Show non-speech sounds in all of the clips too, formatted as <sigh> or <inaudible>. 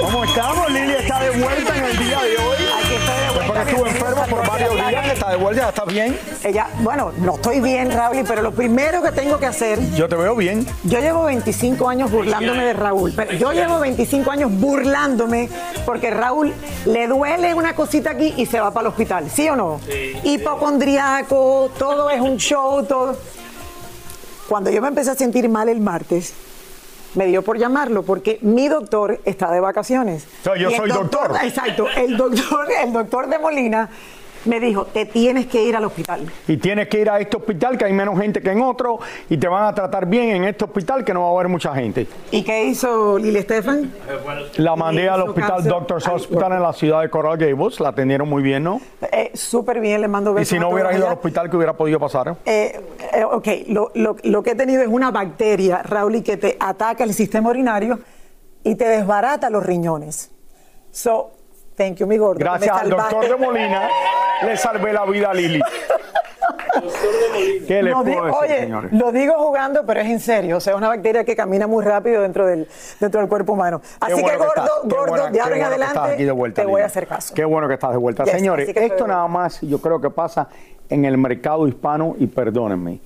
¿Cómo estamos? Lilia está de vuelta en el día de hoy. Aquí estoy de vuelta. Porque estuvo al por varios días, está de vuelta, está bien. Ella, bueno, no estoy bien, Raúl, pero lo primero que tengo que hacer Yo te veo bien. Yo llevo 25 años burlándome de Raúl, pero yo llevo 25 años burlándome porque Raúl le duele una cosita aquí y se va para el hospital, ¿sí o no? Hipocondriaco, todo es un show, todo. Cuando yo me empecé a sentir mal el martes, me dio por llamarlo porque mi doctor está de vacaciones. So, yo soy doctor. Exacto, el doctor, el doctor de Molina me dijo, te tienes que ir al hospital. Y tienes que ir a este hospital que hay menos gente que en otro y te van a tratar bien en este hospital que no va a haber mucha gente. ¿Y qué hizo Lili Estefan? La mandé al hospital Doctors al Hospital en la ciudad de Coral Gables. La atendieron muy bien, ¿no? Eh, Súper bien, le mando Y besos. si a no hubiera ido al hospital, ¿qué hubiera podido pasar? Eh, eh, ok, lo, lo- lo que he tenido es una bacteria, Raúl, y que te ataca el sistema urinario y te desbarata los riñones. So, thank you, mi gordo. Gracias al doctor de Molina, le salvé la vida a Lili. <laughs> ¿Qué Lo di- puedo decir, oye, señores? lo digo jugando, pero es en serio. O sea, es una bacteria que camina muy rápido dentro del, dentro del cuerpo humano. Así que, gordo, estás, gordo, bueno- de ahora en bueno adelante aquí de vuelta, te voy a hacer caso. Qué bueno que estás de vuelta. Yes, Señores, esto nada más yo creo que pasa en el mercado hispano y perdónenme.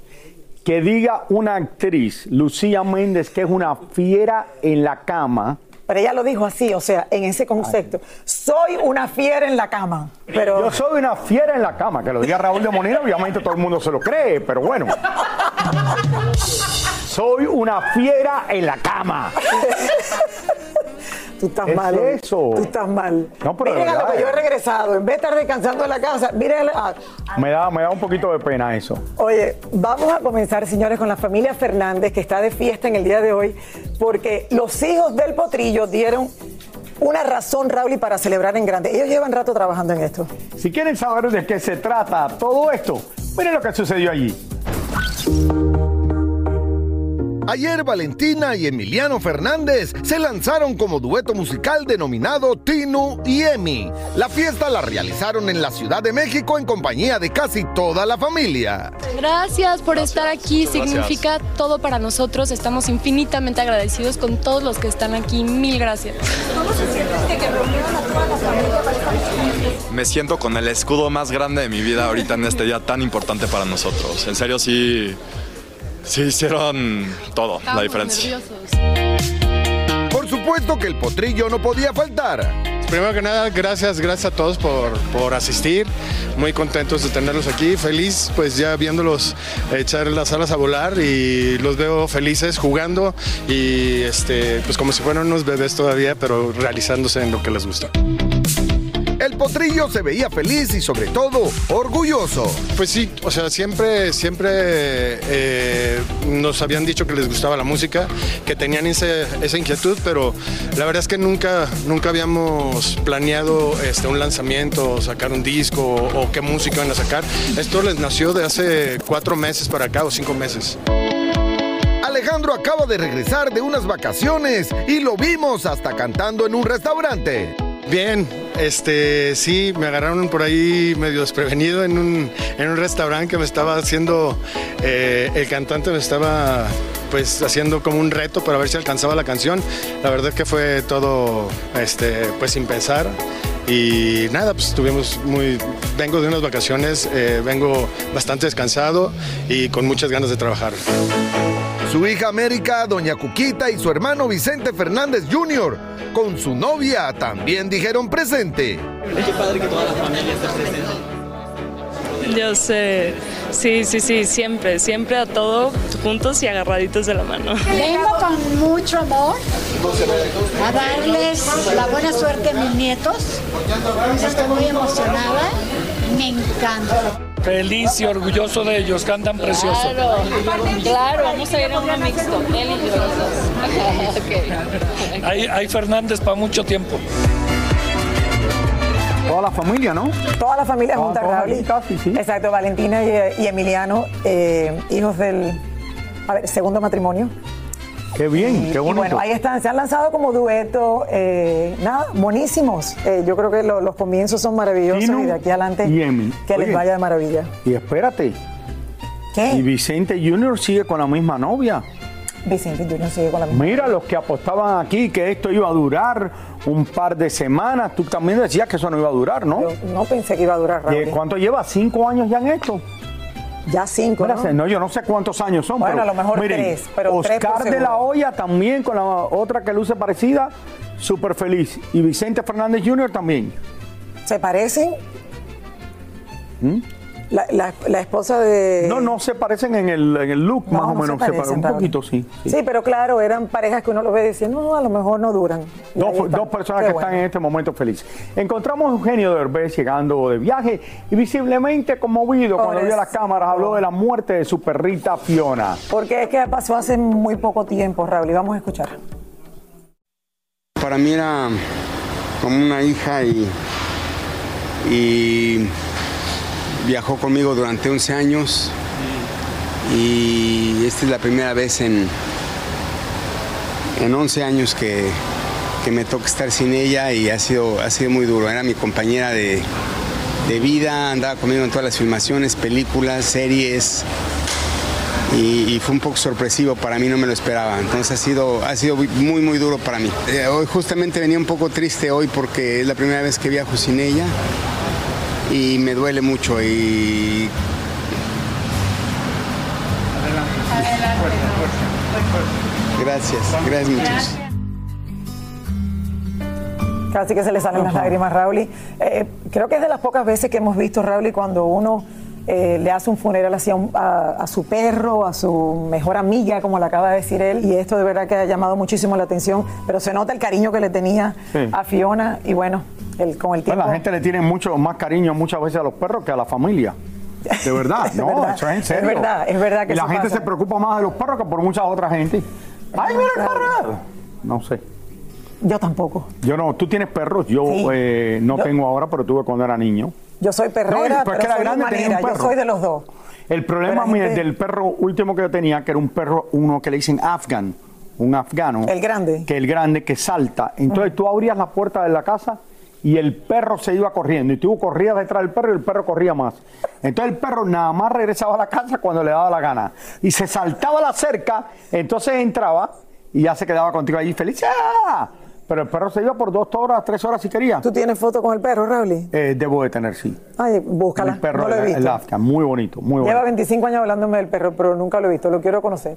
Que diga una actriz, Lucía Méndez, que es una fiera en la cama. Pero ella lo dijo así, o sea, en ese concepto. Soy una fiera en la cama. Pero Yo soy una fiera en la cama. Que lo diga Raúl de Molina, obviamente todo el mundo se lo cree, pero bueno. Soy una fiera en la cama. <laughs> Tú estás ¿Es mal. eso? Tú estás mal. No, pero Miren a lo que yo he regresado. En vez de estar descansando en la casa, miren. a- Me da, me da un poquito de pena eso. Oye, vamos a comenzar, señores, con la familia Fernández, que está de fiesta en el día de hoy, porque los hijos del potrillo dieron una razón, Raúl, y para celebrar en grande. Ellos llevan rato trabajando en esto. Si quieren saber de qué se trata todo esto, miren lo que sucedió allí. Ayer Valentina y Emiliano Fernández se lanzaron como dueto musical denominado Tinu y Emi. La fiesta la realizaron en la Ciudad de México en compañía de casi toda la familia. Gracias por estar aquí, significa todo para nosotros, estamos infinitamente agradecidos con todos los que están aquí, mil gracias. Me siento con el escudo más grande de mi vida ahorita en este día tan importante para nosotros. En serio, sí, sí hicieron todo, la diferencia. Por supuesto que el potrillo no podía faltar. Primero que nada, gracias, gracias a todos por, por asistir. Muy contentos de tenerlos aquí. Feliz, pues ya viéndolos echar las alas a volar y los veo felices jugando y este, pues como si fueran unos bebés todavía, pero realizándose en lo que les gusta. El potrillo se veía feliz y sobre todo orgulloso. Pues sí, o sea, siempre, siempre eh, nos habían dicho que les gustaba la música, que tenían ese- esa inquietud, pero la verdad es que nunca, nunca habíamos planeado este, un lanzamiento, sacar un disco o, o qué música iban a sacar. Esto les nació de hace cuatro meses para acá o cinco meses. Alejandro acaba de regresar de unas vacaciones y lo vimos hasta cantando en un restaurante. Bien, este, sí, me agarraron por ahí medio desprevenido en un, en un restaurante que me estaba haciendo, eh, el cantante me estaba pues haciendo como un reto para ver si alcanzaba la canción. La verdad que fue todo, este, pues sin pensar. Y nada, pues estuvimos muy, vengo de unas vacaciones, eh, vengo bastante descansado y con muchas ganas de trabajar. Su hija América, Doña Cuquita y su hermano Vicente Fernández Jr. con su novia también dijeron presente. Qué padre que toda la familia esté presente. Yo sé, sí, sí, sí, siempre, siempre a todo juntos y agarraditos de la mano. Vengo con mucho amor a darles la buena suerte a mis nietos. Estoy muy emocionada, me encanta. Feliz y orgulloso de ellos, cantan precioso. Claro, claro, vamos a ir a uno mixto, él y yo los dos. <laughs> Hay, hay Fernández para mucho tiempo. Toda la familia, ¿no? Toda la familia junta, Raúl. casi, sí. Exacto, Valentina y, y Emiliano, eh, hijos del a ver, segundo matrimonio. Qué bien, qué bonito. bueno, ahí están, se han lanzado como dueto, eh, nada, buenísimos. Eh, yo creo que lo- los comienzos son maravillosos Tino y de aquí adelante y que les vaya de maravilla. Y espérate. ¿Qué? Y Vicente Junior sigue con la misma novia. Vicente Junior sigue con la misma. Mira, los que apostaban aquí que esto iba a durar un par de semanas, tú también decías que eso no iba a durar, ¿no? No pensé que iba a durar, ¿Y Raúl. ¿Cuánto lleva? ¿Cinco años ya en esto? Ya cinco, Mira, ¿no? no, yo no sé cuántos años son. Bueno, pero, a lo mejor miren, tres, pero tres Oscar de la Hoya también con la otra que luce parecida, súper feliz. Y Vicente Fernández Jr. también. ¿Se parecen? ¿Mm? La, la- la esposa de... No, no se parecen en el, en el look, No, más o no menos. Se parecen, un poquito, sí. sí. Sí, pero claro, eran parejas que uno los ve y decía, no, a lo mejor no duran. Dos, dos personas Qué que bueno. están en este momento felices. Encontramos a Eugenio Derbez llegando de viaje y visiblemente conmovido cuando vio las cámaras, habló de la muerte de su perrita Fiona. Porque es que pasó hace muy poco tiempo, Raúl, y vamos a escuchar. Para mí era como una hija y, y viajó conmigo durante 11 años y esta es la primera vez en, en 11 años que, que me toca estar sin ella y ha sido, ha sido muy duro. Era mi compañera de, de vida, andaba conmigo en todas las filmaciones, películas, series y, fue un poco sorpresivo para mí, no me lo esperaba. Entonces ha sido, ha sido muy, muy duro para mí. Eh, hoy justamente venía un poco triste hoy porque es la primera vez que viajo sin ella y me duele mucho y gracias, gracias muchos. Casi que se le salen las lágrimas, Raúl. Y, eh, creo que es de las pocas veces que hemos visto, Raúl, y cuando uno eh, le hace un funeral así a, un- a- a su perro, a su mejor amiga, como le acaba de decir él, y esto de verdad que ha llamado muchísimo la atención, pero se nota el cariño que le tenía Sí. a Fiona, y bueno, el, con el tiempo... Bueno, la gente le tiene mucho más cariño muchas veces a los perros que a la familia. De verdad, <laughs> Es no, verdad, eso es en es serio. verdad, es verdad que Y la gente pasa. se preocupa más de los perros que por mucha otra gente. ¡Ay, mira el perro! No sé. Yo tampoco. Yo no, tú tienes perros, yo Sí. eh, no Yo- tengo ahora, pero tuve cuando era niño. Yo soy perrera, No, pues pero que era soy grande, tenía un humanera, yo perro. soy de los dos. El problema mire, gente- del perro último que yo tenía, que era un perro, uno que le dicen afgan, un afgano. El grande. Que el grande que salta. Entonces tú abrías la puerta de la casa y el perro se iba corriendo. Y tú corrías detrás del perro y el perro corría más. Entonces el perro nada más regresaba a la casa cuando le daba la gana. Y se saltaba la cerca, entonces entraba y ya se quedaba contigo allí feliz. ¡Ah! Pero el perro se iba por dos horas, tres horas si quería. ¿Tú tienes foto con el perro, Raúl? Eh, debo de tener, sí. Ay, búscala. El perro, no lo he el, visto. el Afghan, muy bonito, muy bonito. Lleva 25 años hablándome del perro, pero nunca lo he visto, lo quiero conocer.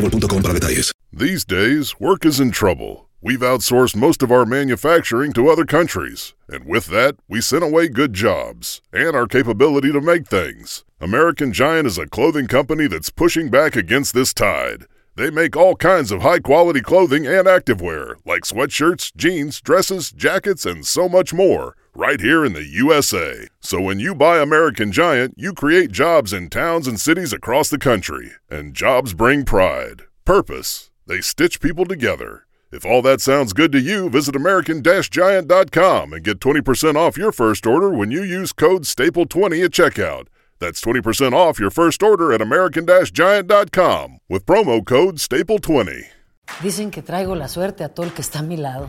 para detalles. These days, work is in trouble. We've outsourced most of our manufacturing to other countries, and with that, we sent away good jobs and our capability to make things. American Giant is a clothing company that's pushing back against this tide. They make all kinds of high quality clothing and activewear, like sweatshirts, jeans, dresses, jackets, and so much more, right here in the USA. So when you buy American Giant, you create jobs in towns and cities across the country. And jobs bring pride, purpose. They stitch people together. If all that sounds good to you, visit American Giant.com and get 20% off your first order when you use code STAPLE20 at checkout. That's 20% off your first order at American Giant.com with promo code STAPLE20. Dicen que traigo la suerte a todo el que está a mi lado.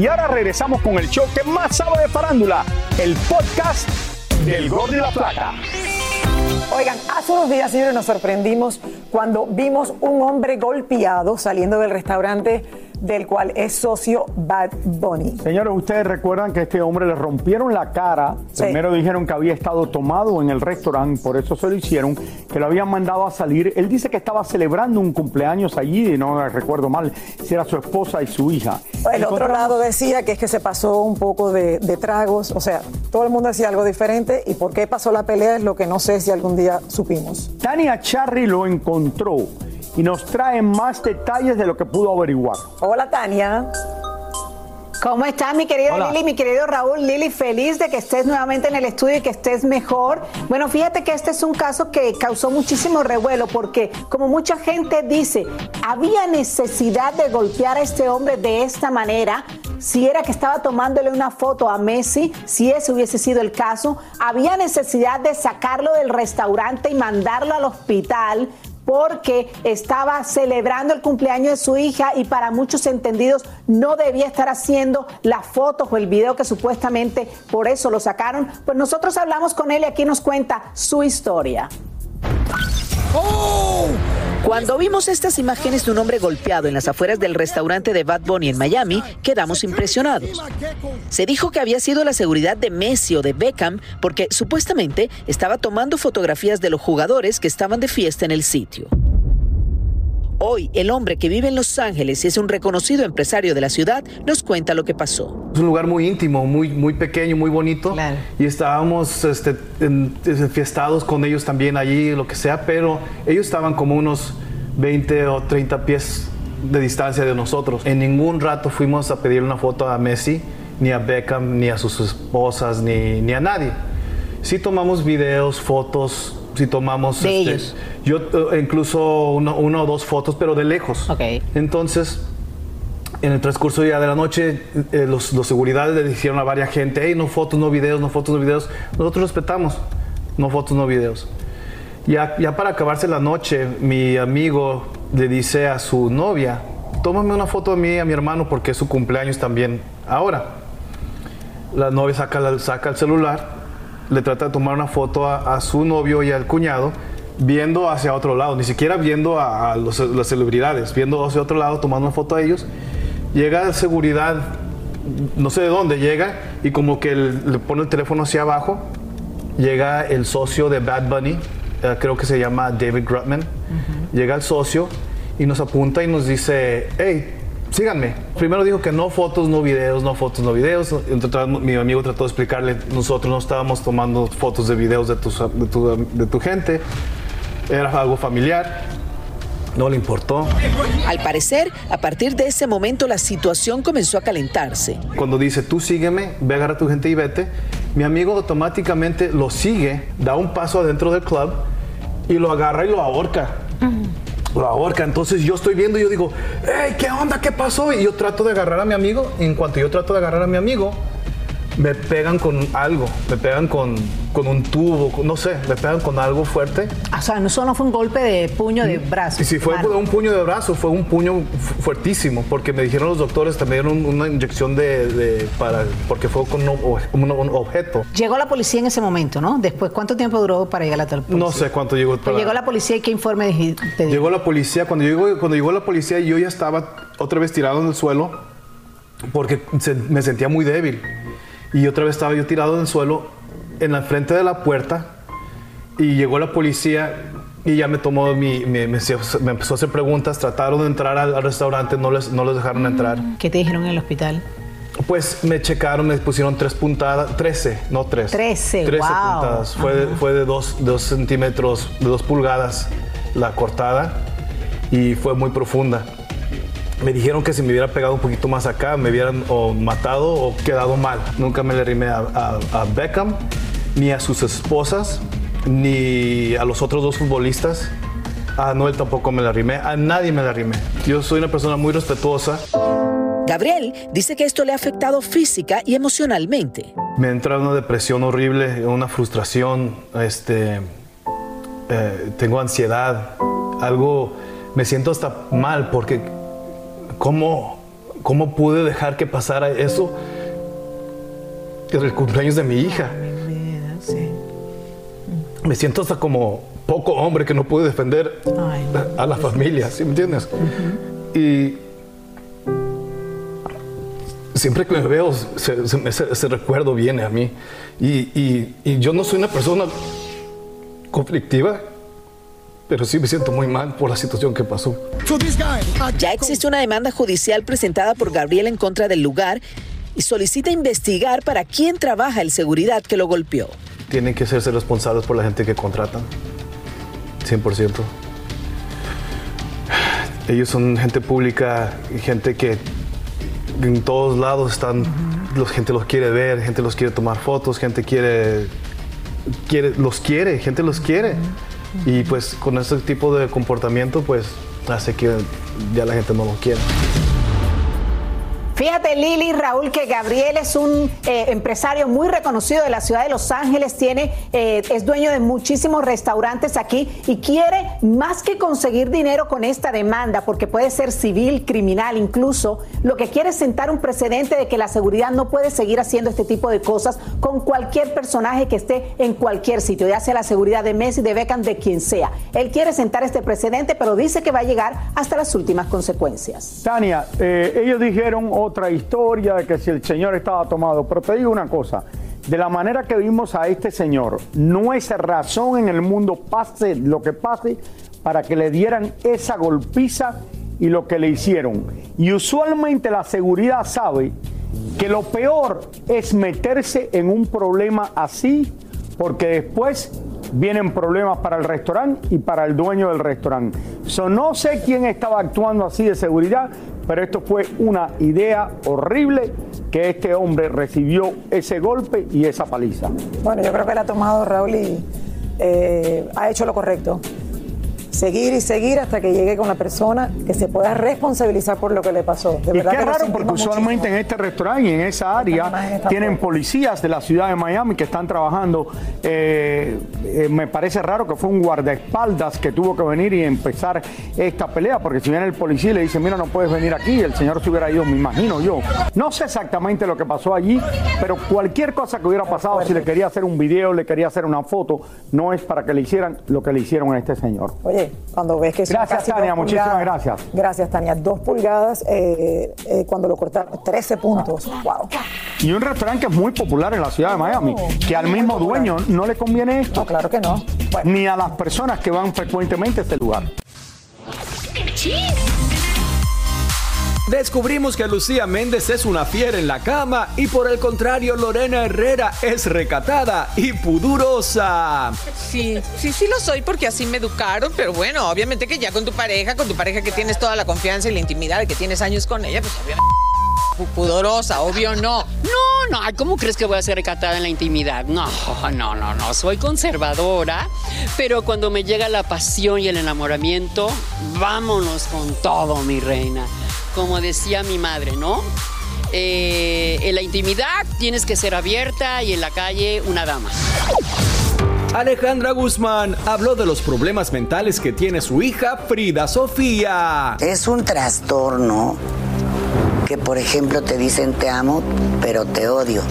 Y ahora regresamos con el show que más sabe de farándula, el podcast del Gol de la Plata. Oigan, hace unos días, señores, nos sorprendimos cuando vimos un hombre golpeado saliendo del restaurante del cual es socio Bad Bunny. Señores, ustedes recuerdan que a este hombre le rompieron la cara. Primero dijeron que había estado tomado en el restaurante, por eso se lo hicieron, que lo habían mandado a salir. Él dice que estaba celebrando un cumpleaños allí, y no recuerdo mal, si era su esposa y su hija. El otro lado decía que es que se pasó un poco de, de tragos, o sea, todo el mundo decía algo diferente y por qué pasó la pelea es lo que no sé si algún día supimos. Tania Charry lo encontró y nos trae más detalles de lo que pudo averiguar. Hola, Tania. ¿Cómo estás, mi querida Hola. Lili, mi querido Raúl? Lili, feliz de que estés nuevamente en el estudio y que estés mejor. Bueno, fíjate que este es un caso que causó muchísimo revuelo porque, como mucha gente dice, había necesidad de golpear a este hombre de esta manera. Si era que estaba tomándole una foto a Messi, si ese hubiese sido el caso, había necesidad de sacarlo del restaurante y mandarlo al hospital porque estaba celebrando el cumpleaños de su hija y para muchos entendidos no debía estar haciendo las fotos o el video que supuestamente por eso lo sacaron. Pues nosotros hablamos con él y aquí nos cuenta su historia. Cuando vimos estas imágenes de un hombre golpeado en las afueras del restaurante de Bad Bunny en Miami, quedamos impresionados. Se dijo que había sido la seguridad de Messi o de Beckham porque supuestamente estaba tomando fotografías de los jugadores que estaban de fiesta en el sitio. Hoy, el hombre que vive en Los Ángeles y es un reconocido empresario de la ciudad nos cuenta lo que pasó. Es un lugar muy íntimo, muy, muy pequeño, muy bonito. Y estábamos este, en- enfiestados con ellos también allí, lo que sea, pero ellos estaban como unos 20 o 30 pies de distancia de nosotros. En ningún rato fuimos a pedir una foto a Messi, ni a Beckham, ni a sus esposas, ni, ni a nadie. Sí tomamos videos, fotos, sí tomamos... De este, ellos. Yo eh, incluso uno, una o dos fotos, pero de lejos. Entonces, en el transcurso ya de la noche, eh, los, los seguridades le dijeron a varias gente, hey, no fotos, no videos, no fotos, no videos. Nosotros respetamos, no fotos, no videos. Ya, ya para acabarse la noche, mi amigo le dice a su novia, tómame una foto de mí y a mi hermano porque es su cumpleaños también ahora. La novia saca, saca el celular, le trata de tomar una foto a, a su novio y al cuñado, viendo hacia otro lado, ni siquiera viendo a, a los- las celebridades, viendo hacia otro lado, tomando una foto a ellos. Llega seguridad, no sé de dónde llega, y como que el- le pone el teléfono hacia abajo. Llega el socio de Bad Bunny, eh, creo que se llama David Grutman. Llega el socio y nos apunta y nos dice, hey, síganme. Primero dijo que no fotos, no videos, no fotos, no videos. Entonces, mi amigo trató de explicarle, nosotros no estábamos tomando fotos de videos de, tus- de tu, de tu gente, era algo familiar. No le importó. Al parecer, a partir de ese momento la situación comenzó a calentarse. Cuando dice, tú sígueme, ve a agarrar a tu gente y vete, mi amigo automáticamente lo sigue, da un paso adentro del club y lo agarra y lo ahorca. Lo ahorca. Entonces yo estoy viendo y yo digo, hey, ¿qué onda? ¿Qué pasó? Y yo trato de agarrar a mi amigo. Y en cuanto yo trato de agarrar a mi amigo, me pegan con algo, me pegan con, con un tubo, con- no sé, me pegan con algo fuerte. O sea, no solo fue un golpe de puño de brazo. Y si fue mano. un puño de brazo, fue un puño fu- fuertísimo, porque me dijeron los doctores, también dieron una inyección de, de- para, porque fue con un, un- un objeto. Llegó la policía en ese momento, ¿no? Después, ¿cuánto tiempo duró para llegar a la policía? No sé cuánto llegó. Pues para- llegó la policía y qué informe te dio. Llegó la policía, cuando llegó, cuando llegó la policía yo ya estaba otra vez tirado en el suelo porque se- me sentía muy débil. Y otra vez estaba yo tirado en el suelo en la frente de la puerta y llegó la policía y ya me tomó mi, me, me- me empezó a hacer preguntas, trataron de entrar al, al restaurante, no les, no les dejaron entrar. ¿Qué te dijeron en el hospital? Pues me checaron, me pusieron tres puntadas, 13, no tres. 13, 13 wow. puntadas. Fue, de, fue de dos, dos centímetros, de dos pulgadas la cortada y fue muy profunda. Me dijeron que si me hubiera pegado un poquito más acá, me hubieran o matado o quedado mal. Nunca me le rimé a, a- a Beckham, ni a sus esposas, ni a los otros dos futbolistas. A Noel tampoco me la rimé, a nadie me la rimé. Yo soy una persona muy respetuosa. Gabriel dice que esto le ha afectado física y emocionalmente. Me entra una depresión horrible, una frustración, este, eh, tengo ansiedad, algo, me siento hasta mal porque ¿cómo, cómo pude dejar que pasara eso en el cumpleaños de mi hija? Me siento hasta como poco hombre que no pude defender a la familia, ¿sí me entiendes? Y siempre que me veo, se- se- ese, ese recuerdo viene a mí. Y, y- y yo no soy una persona conflictiva, pero sí me siento muy mal por la situación que pasó. Ya existe una demanda judicial presentada por Gabriel en contra del lugar y solicita investigar para quién trabaja el seguridad que lo golpeó. Tienen que hacerse responsables por la gente que contratan. 100%. Ellos son gente pública, y gente que en todos lados están, los, gente los quiere ver, gente los quiere tomar fotos, gente quiere, quiere, los quiere, gente los quiere. Y pues con ese tipo de comportamiento pues hace que ya la gente no los quiera. Fíjate, Lili, Raúl, que Gabriel es un eh, empresario muy reconocido de la ciudad de Los Ángeles, tiene, eh, es dueño de muchísimos restaurantes aquí y quiere más que conseguir dinero con esta demanda, porque puede ser civil, criminal, incluso, lo que quiere es sentar un precedente de que la seguridad no puede seguir haciendo este tipo de cosas con cualquier personaje que esté en cualquier sitio, ya sea la seguridad de Messi, de Beckham, de quien sea. Él quiere sentar este precedente, pero dice que va a llegar hasta las últimas consecuencias. Tania, eh, ellos dijeron otra historia de que si el señor estaba tomado, pero te digo una cosa, de la manera que vimos a este señor, no es razón en el mundo, pase lo que pase, para que le dieran esa golpiza y lo que le hicieron. Y usualmente la seguridad sabe que lo peor es meterse en un problema así, porque después vienen problemas para el restaurante y para el dueño del restaurante. So, no sé quién estaba actuando así de seguridad, pero esto fue una idea horrible que este hombre recibió ese golpe y esa paliza. Bueno, yo creo que él ha tomado Raúl y eh, ha hecho lo correcto. Seguir y seguir hasta que llegue con la persona que se pueda responsabilizar por lo que le pasó. De Y verdad que lo raro, porque usualmente en este restaurante y en esa área tienen policías de la ciudad de Miami que están trabajando. Eh, eh, me parece raro que fue un guardaespaldas que tuvo que venir y empezar esta pelea, porque si viene el policía y le dice, mira, no puedes venir aquí, el señor se hubiera ido, me imagino yo. No sé exactamente lo que pasó allí, pero cualquier cosa que hubiera pasado, si le quería hacer un video, le quería hacer una foto, no es para que le hicieran lo que le hicieron a este señor. Oye, cuando ves que Gracias, Tania, muchísimas gracias. Gracias, Tania. Dos pulgadas eh, eh, cuando lo cortaron, 13 puntos. Wow. Y un restaurante que es muy popular en la ciudad de Miami, que al mismo dueño no le conviene esto. No, claro que no. Ni a las personas que van frecuentemente a este lugar. Descubrimos que Lucía Méndez es una fiera en la cama y por el contrario Lorena Herrera es recatada y pudurosa. Sí, sí, sí lo soy porque así me educaron, pero bueno, obviamente que ya con tu pareja, con tu pareja que tienes toda la confianza y la intimidad de que tienes años con ella, pues obviamente pudorosa, obvio no. No, no, ay, ¿cómo crees que voy a ser recatada en la intimidad? No, no, no, no, soy conservadora, pero cuando me llega la pasión y el enamoramiento, vámonos con todo, mi reina. Como decía mi madre, ¿no? Eh, en la intimidad tienes que ser abierta y en la calle una dama. Alejandra Guzmán habló de los problemas mentales que tiene su hija Frida Sofía. Es un trastorno que, por ejemplo, te dicen te amo, pero te odio.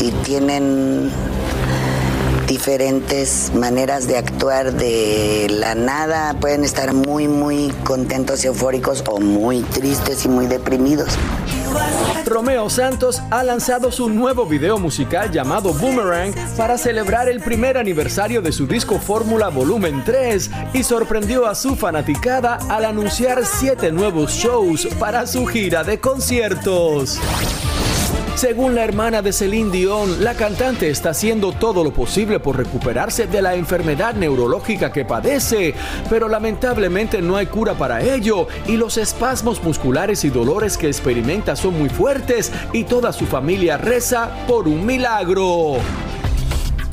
Y tienen diferentes maneras de actuar de la nada. Pueden estar muy, muy contentos y eufóricos o muy tristes y muy deprimidos. Romeo Santos ha lanzado su nuevo video musical llamado Boomerang para celebrar el primer aniversario de su disco Fórmula Volumen 3 y sorprendió a su fanaticada al anunciar siete nuevos shows para su gira de conciertos. Según la hermana de Celine Dion, la cantante está haciendo todo lo posible por recuperarse de la enfermedad neurológica que padece, pero lamentablemente no hay cura para ello y los espasmos musculares y dolores que experimenta son muy fuertes y toda su familia reza por un milagro.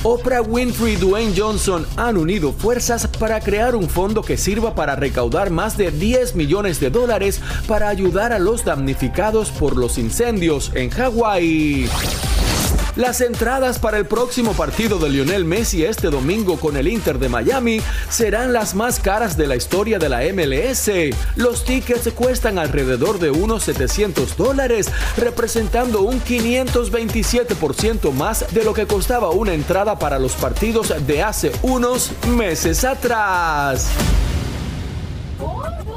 Oprah Winfrey y Dwayne Johnson han unido fuerzas para crear un fondo que sirva para recaudar más de 10 millones de dólares para ayudar a los damnificados por los incendios en Hawái. Las entradas para el próximo partido de Lionel Messi este domingo con el Inter de Miami serán las más caras de la historia de la MLS. Los tickets cuestan alrededor de unos 700 dólares, representando un 527% más de lo que costaba una entrada para los partidos de hace unos meses atrás.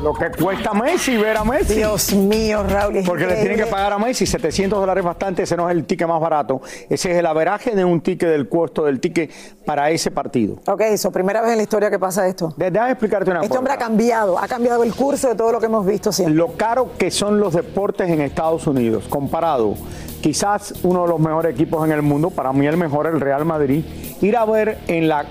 Lo que cuesta Messi ver a Messi. Dios mío, Raúl. Porque le tienen que pagar a Messi 700 dólares bastante, ese no es el ticket más barato. Ese es el averaje de un ticket del costo del ticket para ese partido. Ok, eso, primera vez en la historia que pasa esto. Déjame explicarte una Este cosa. hombre ha cambiado, ha cambiado el curso de todo lo que hemos visto siempre. Lo caro que son los deportes en Estados Unidos, comparado, quizás uno de los mejores equipos en el mundo, para mí el mejor, el Real Madrid, ir a ver en la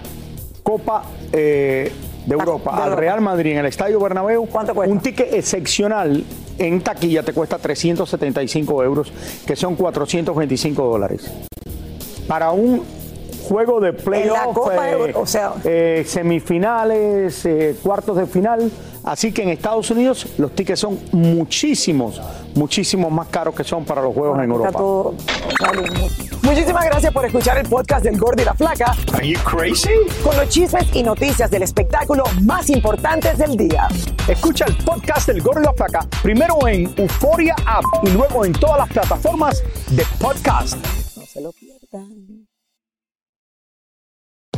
Copa eh, de Europa de al. Real Madrid en el Estadio Bernabéu, un ticket excepcional en taquilla te cuesta 375 euros, que son 425 dólares. Para un juego de playoff, eh, o sea- eh, semifinales, eh, cuartos de final. Así que en Estados Unidos los tickets son muchísimos, muchísimos más caros que son para los juegos en Europa. todo- Muchísimas gracias por escuchar el podcast del Gordo y la Flaca. Are you crazy? Con los chismes y noticias del espectáculo más importantes del día. Escucha el podcast del Gordo y la Flaca primero en Euforia App y luego en todas las plataformas de podcast. No se lo pierdan.